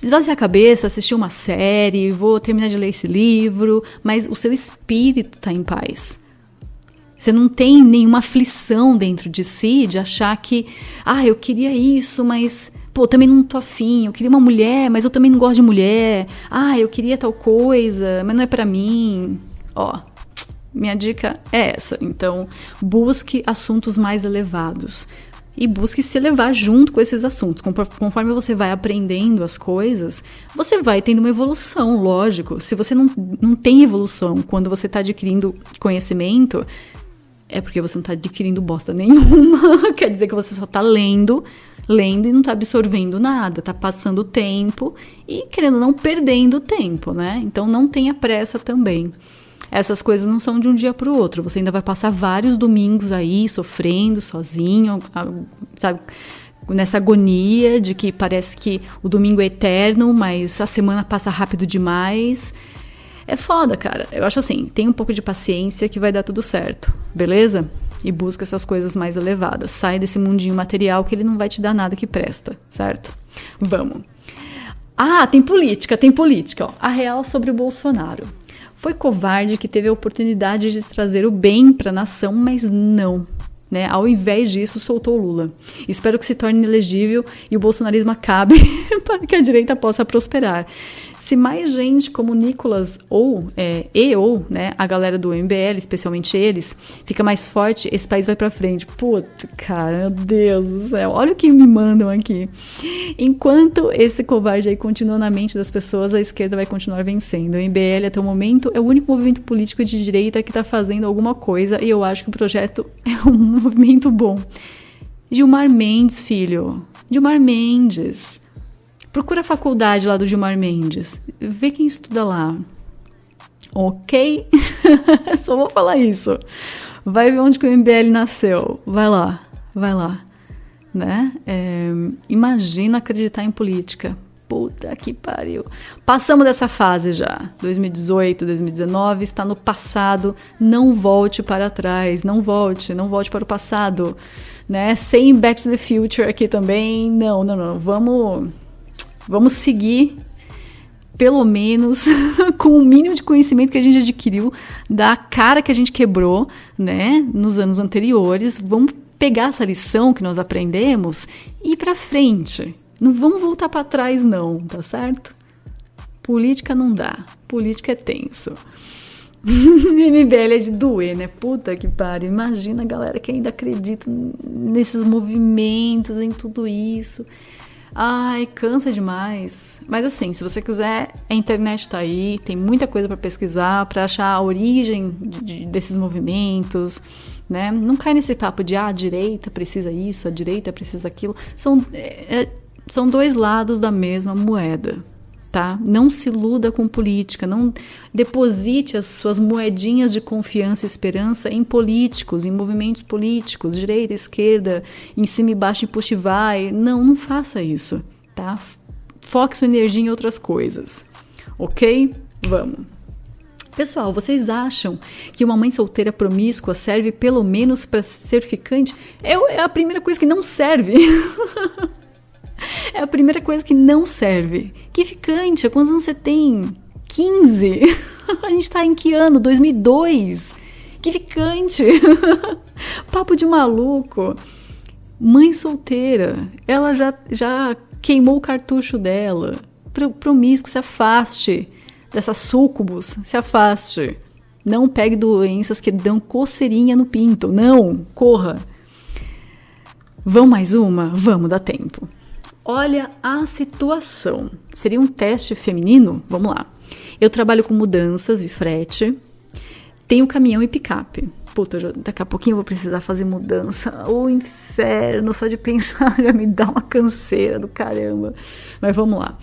esvaziar a cabeça, assistir uma série, vou terminar de ler esse livro, mas o seu espírito está em paz. Você não tem nenhuma aflição dentro de si de achar que, ah, eu queria isso, mas pô, também não tô afim, eu queria uma mulher, mas eu também não gosto de mulher. Ah, eu queria tal coisa, mas não é para mim. Ó, minha dica é essa. Então, busque assuntos mais elevados e busque se elevar junto com esses assuntos. Conforme você vai aprendendo as coisas, você vai tendo uma evolução, lógico. Se você não, não tem evolução quando você está adquirindo conhecimento, é porque você não está adquirindo bosta nenhuma. Quer dizer que você só está lendo, lendo e não está absorvendo nada, está passando tempo e querendo não perdendo tempo, né? Então não tenha pressa também essas coisas não são de um dia para o outro. Você ainda vai passar vários domingos aí sofrendo sozinho, sabe? Nessa agonia de que parece que o domingo é eterno, mas a semana passa rápido demais. É foda, cara. Eu acho assim, tem um pouco de paciência que vai dar tudo certo, beleza? E busca essas coisas mais elevadas. Sai desse mundinho material que ele não vai te dar nada que presta, certo? Vamos. Ah, tem política, tem política. Ó. A real sobre o Bolsonaro. Foi covarde que teve a oportunidade de trazer o bem para a nação, mas não. Né? Ao invés disso, soltou Lula. Espero que se torne inelegível e o bolsonarismo acabe para que a direita possa prosperar. Se mais gente como Nicolas ou é, e ou né, a galera do MBL, especialmente eles, fica mais forte, esse país vai para frente. Puta, cara, meu Deus do céu. Olha o que me mandam aqui. Enquanto esse covarde aí continua na mente das pessoas, a esquerda vai continuar vencendo. O MBL até o momento é o único movimento político de direita que está fazendo alguma coisa e eu acho que o projeto é um movimento bom. Gilmar Mendes, filho. Gilmar Mendes. Procura a faculdade lá do Gilmar Mendes. Vê quem estuda lá. Ok? Só vou falar isso. Vai ver onde que o MBL nasceu. Vai lá, vai lá. Né? É, imagina acreditar em política. Puta que pariu. Passamos dessa fase já. 2018, 2019 está no passado. Não volte para trás. Não volte, não volte para o passado. Né? Sem Back to the Future aqui também. Não, não, não. Vamos Vamos seguir, pelo menos, com o mínimo de conhecimento que a gente adquiriu da cara que a gente quebrou, né, nos anos anteriores. Vamos pegar essa lição que nós aprendemos e ir para frente. Não vamos voltar para trás, não, tá certo? Política não dá. Política é tenso. MBL é de doer, né? Puta que pariu. Imagina a galera que ainda acredita nesses movimentos, em tudo isso. Ai, cansa demais. Mas assim, se você quiser, a internet tá aí, tem muita coisa para pesquisar, para achar a origem de, de, desses movimentos, né? Não cai nesse papo de ah, a direita precisa isso, a direita precisa aquilo. São, é, é são dois lados da mesma moeda tá? Não se iluda com política, não deposite as suas moedinhas de confiança e esperança em políticos, em movimentos políticos, direita, esquerda, em cima e baixo, em puxa e vai. Não, não faça isso, tá? Foque sua energia em outras coisas, ok? Vamos. Pessoal, vocês acham que uma mãe solteira promíscua serve pelo menos para ser ficante? É, é a primeira coisa que não serve. É a primeira coisa que não serve. Que ficante, quantos anos você tem? 15? a gente tá em que ano? 2002? Que ficante! Papo de maluco. Mãe solteira, ela já, já queimou o cartucho dela. Promíscuo, se afaste dessas súcubos, se afaste. Não pegue doenças que dão coceirinha no pinto. Não, corra. Vamos mais uma? Vamos, dá tempo. Olha a situação. Seria um teste feminino? Vamos lá. Eu trabalho com mudanças e frete. Tenho caminhão e picape. Puta, daqui a pouquinho eu vou precisar fazer mudança. O inferno, só de pensar já me dá uma canseira do caramba. Mas vamos lá.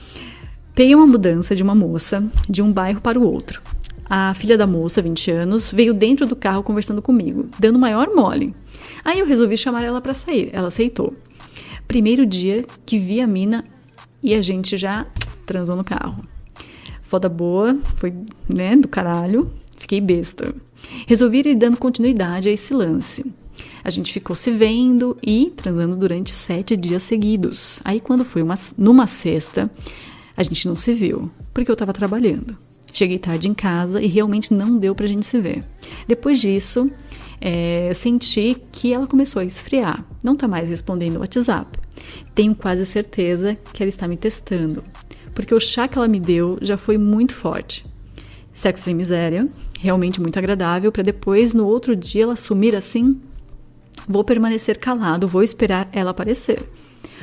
Peguei uma mudança de uma moça de um bairro para o outro. A filha da moça, 20 anos, veio dentro do carro conversando comigo, dando maior mole. Aí eu resolvi chamar ela para sair. Ela aceitou. Primeiro dia que vi a mina e a gente já transou no carro. Foda boa, foi, né, do caralho. Fiquei besta. Resolvi ir dando continuidade a esse lance. A gente ficou se vendo e transando durante sete dias seguidos. Aí, quando foi uma, numa sexta, a gente não se viu, porque eu tava trabalhando. Cheguei tarde em casa e realmente não deu pra gente se ver. Depois disso, é, senti que ela começou a esfriar. Não tá mais respondendo o WhatsApp. Tenho quase certeza que ela está me testando, porque o chá que ela me deu já foi muito forte. Sexo sem miséria, realmente muito agradável, para depois, no outro dia, ela sumir assim. Vou permanecer calado, vou esperar ela aparecer.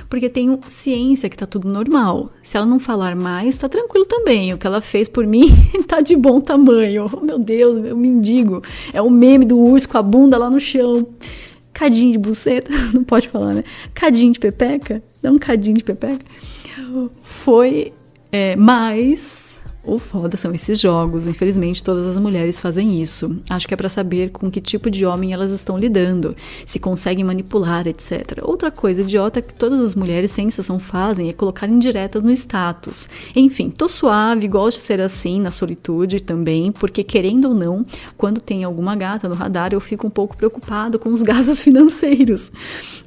Porque tenho ciência que tá tudo normal. Se ela não falar mais, tá tranquilo também. O que ela fez por mim tá de bom tamanho. Oh, meu Deus, meu mendigo. É o meme do urso com a bunda lá no chão. Cadinho de buceta, não pode falar, né? Cadinho de pepeca, dá um cadinho de pepeca. Foi é, mais o foda são esses jogos. Infelizmente, todas as mulheres fazem isso. Acho que é para saber com que tipo de homem elas estão lidando, se conseguem manipular, etc. Outra coisa idiota que todas as mulheres sem exceção fazem é colocar indiretas no status. Enfim, tô suave, gosto de ser assim na solitude também, porque querendo ou não, quando tem alguma gata no radar, eu fico um pouco preocupado com os gastos financeiros.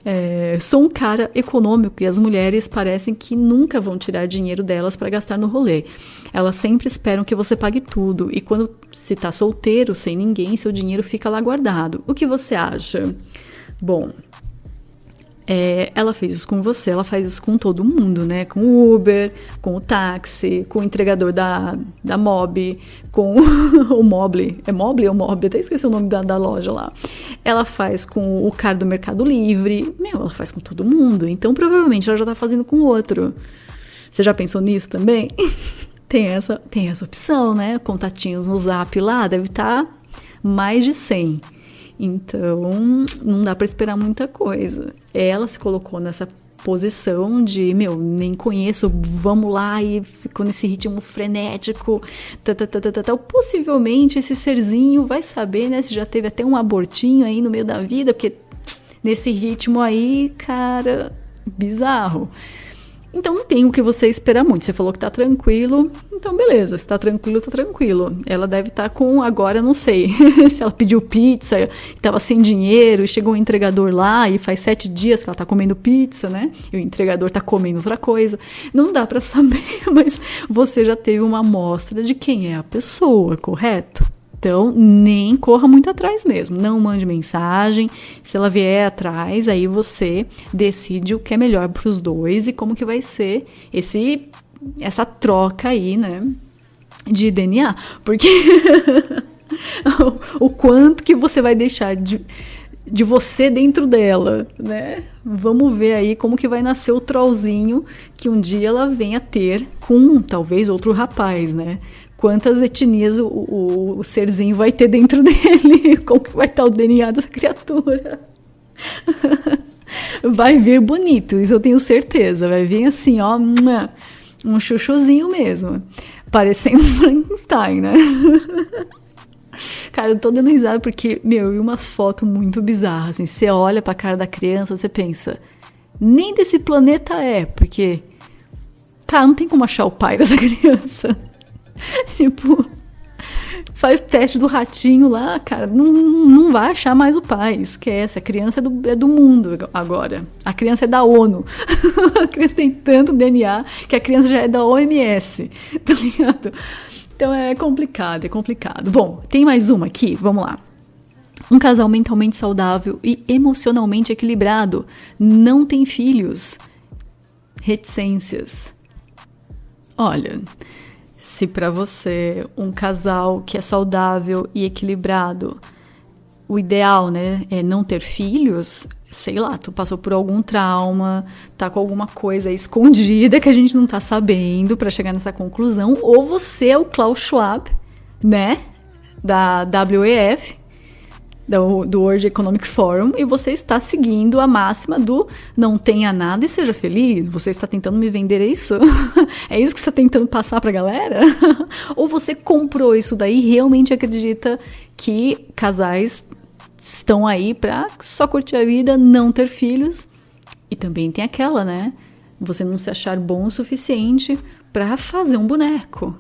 É, sou um cara econômico e as mulheres parecem que nunca vão tirar dinheiro delas para gastar no rolê. Elas sempre esperam que você pague tudo. E quando se tá solteiro, sem ninguém, seu dinheiro fica lá guardado. O que você acha? Bom, é, ela fez isso com você, ela faz isso com todo mundo, né? Com o Uber, com o táxi, com o entregador da, da Mob, com o Mobile. É Mobile ou Mob? Até esqueci o nome da, da loja lá. Ela faz com o cara do Mercado Livre. Meu, ela faz com todo mundo. Então, provavelmente, ela já tá fazendo com outro. Você já pensou nisso também? tem essa, tem essa opção, né? Contatinhos no zap lá deve estar tá mais de 100. Então, não dá para esperar muita coisa. Ela se colocou nessa posição de, meu, nem conheço, vamos lá e ficou nesse ritmo frenético. Tá, tá, tá, tá. Possivelmente esse serzinho vai saber, né, se já teve até um abortinho aí no meio da vida, porque nesse ritmo aí, cara, bizarro. Então não tem o que você esperar muito. Você falou que tá tranquilo, então beleza. Se tá tranquilo, tá tranquilo. Ela deve estar tá com, agora não sei, se ela pediu pizza e tava sem dinheiro e chegou um entregador lá e faz sete dias que ela tá comendo pizza, né? E o entregador tá comendo outra coisa. Não dá para saber, mas você já teve uma amostra de quem é a pessoa, correto? Então, nem corra muito atrás mesmo. Não mande mensagem. Se ela vier atrás, aí você decide o que é melhor para os dois e como que vai ser esse essa troca aí, né, de DNA, porque o quanto que você vai deixar de, de você dentro dela, né? Vamos ver aí como que vai nascer o trollzinho que um dia ela venha ter com talvez outro rapaz, né? Quantas etnias o, o, o, serzinho vai ter dentro dele, como que vai estar o DNA dessa criatura. vai vir bonito, isso eu tenho certeza. Vai vir assim, ó, um chuchuzinho mesmo. Parecendo Frankenstein, né? Cara, eu tô dando risada porque, meu, eu vi umas fotos muito bizarras. Assim, você olha pra cara da criança, você pensa, nem desse planeta é, porque, cara, não tem como achar o pai dessa criança. tipo, faz teste do ratinho lá, cara, não, não vai achar mais o pai, esquece. A criança é do, é do mundo agora. A criança é da ONU. a criança tem tanto DNA que a criança já é da OMS, tá ligado? Então é complicado, é complicado. Bom, tem mais uma aqui, vamos lá. Um casal mentalmente saudável e emocionalmente equilibrado não tem filhos. Reticências. Olha, se para você um casal que é saudável e equilibrado, o ideal, né, é não ter filhos, sei lá, tu passou por algum trauma, tá com alguma coisa escondida que a gente não tá sabendo para chegar nessa conclusão, ou você é o Klaus Schwab, né, da WEF, do, do World Economic Forum e você está seguindo a máxima do não tenha nada e seja feliz. Você está tentando me vender isso? é isso que você está tentando passar para a galera? Ou você comprou isso daí e realmente acredita que casais estão aí para só curtir a vida, não ter filhos e também tem aquela, né? Você não se achar bom o suficiente para fazer um boneco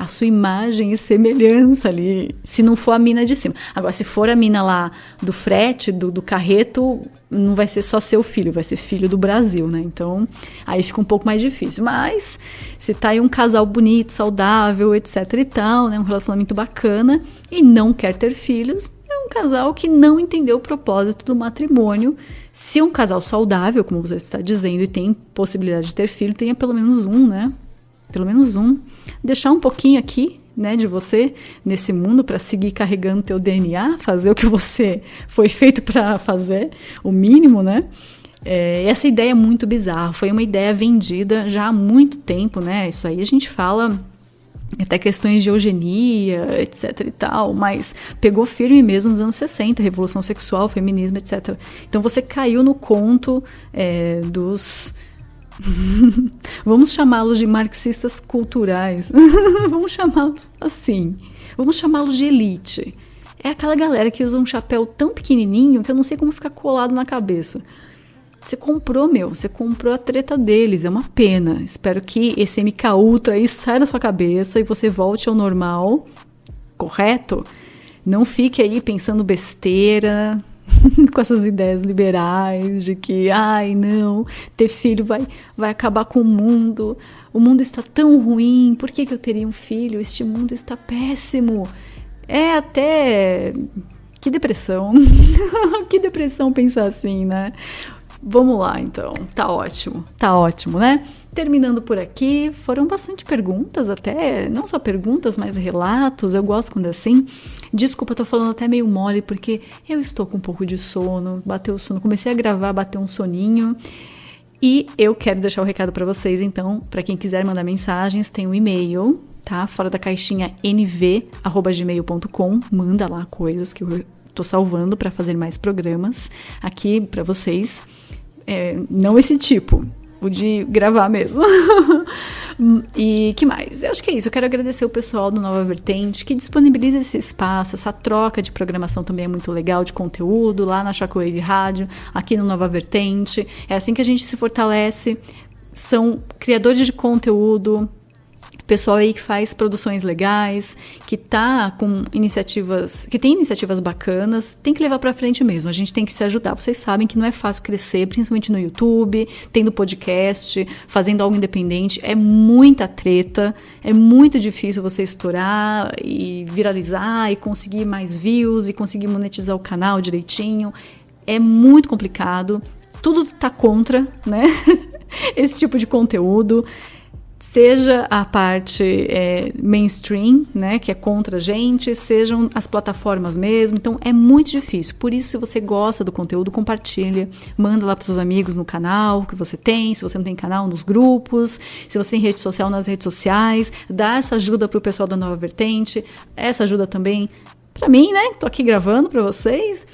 a sua imagem e semelhança ali, se não for a mina de cima. Agora, se for a mina lá do frete, do, do carreto, não vai ser só seu filho, vai ser filho do Brasil, né? Então, aí fica um pouco mais difícil. Mas, se tá aí um casal bonito, saudável, etc e tal, né? Um relacionamento bacana e não quer ter filhos, é um casal que não entendeu o propósito do matrimônio. Se um casal saudável, como você está dizendo, e tem possibilidade de ter filho, tenha pelo menos um, né? Pelo menos um deixar um pouquinho aqui, né, de você nesse mundo para seguir carregando teu DNA, fazer o que você foi feito para fazer, o mínimo, né? É, essa ideia é muito bizarra, foi uma ideia vendida já há muito tempo, né? Isso aí a gente fala até questões de eugenia, etc e tal, mas pegou firme mesmo nos anos 60, revolução sexual, feminismo, etc. Então você caiu no conto é, dos Vamos chamá-los de marxistas culturais. Vamos chamá-los assim. Vamos chamá-los de elite. É aquela galera que usa um chapéu tão pequenininho que eu não sei como ficar colado na cabeça. Você comprou, meu, você comprou a treta deles, é uma pena. Espero que esse MK Ultra aí saia da sua cabeça e você volte ao normal, correto? Não fique aí pensando besteira, com essas ideias liberais de que, ai, não, ter filho vai, vai acabar com o mundo, o mundo está tão ruim, por que, que eu teria um filho? Este mundo está péssimo. É até. Que depressão. que depressão pensar assim, né? Vamos lá, então. Tá ótimo, tá ótimo, né? Terminando por aqui, foram bastante perguntas, até não só perguntas, mas relatos. Eu gosto quando é assim. Desculpa, tô falando até meio mole, porque eu estou com um pouco de sono, bateu o sono, comecei a gravar, bateu um soninho. E eu quero deixar o recado para vocês, então, para quem quiser mandar mensagens, tem um e-mail, tá? Fora da caixinha nv@gmail.com, manda lá coisas que eu tô salvando para fazer mais programas aqui para vocês. É, não esse tipo, o de gravar mesmo. e que mais? Eu acho que é isso. Eu quero agradecer o pessoal do Nova Vertente que disponibiliza esse espaço, essa troca de programação também é muito legal, de conteúdo lá na Shockwave Rádio, aqui no Nova Vertente. É assim que a gente se fortalece. São criadores de conteúdo, pessoal aí que faz produções legais, que tá com iniciativas, que tem iniciativas bacanas, tem que levar para frente mesmo. A gente tem que se ajudar. Vocês sabem que não é fácil crescer, principalmente no YouTube, tendo podcast, fazendo algo independente, é muita treta, é muito difícil você estourar e viralizar e conseguir mais views e conseguir monetizar o canal direitinho. É muito complicado. Tudo tá contra, né? Esse tipo de conteúdo seja a parte é, mainstream, né, que é contra a gente, sejam as plataformas mesmo. Então é muito difícil. Por isso, se você gosta do conteúdo, compartilha, manda lá para seus amigos no canal que você tem. Se você não tem canal, nos grupos. Se você tem rede social, nas redes sociais. Dá essa ajuda para o pessoal da Nova Vertente. Essa ajuda também para mim, né? Tô aqui gravando para vocês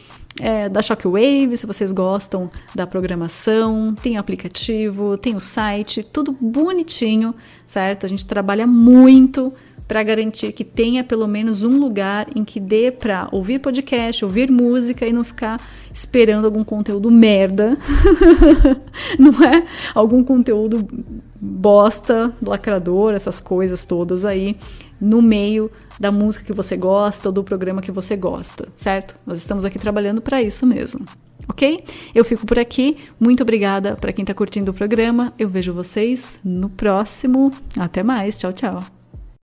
é, da Shockwave, se vocês gostam da programação, tem o aplicativo, tem o site, tudo bonitinho, certo? A gente trabalha muito para garantir que tenha pelo menos um lugar em que dê para ouvir podcast, ouvir música e não ficar esperando algum conteúdo merda, não é? Algum conteúdo bosta, lacrador, essas coisas todas aí no meio da música que você gosta ou do programa que você gosta, certo? Nós estamos aqui trabalhando para isso mesmo. Ok? Eu fico por aqui. Muito obrigada para quem está curtindo o programa. Eu vejo vocês no próximo. Até mais. Tchau, tchau.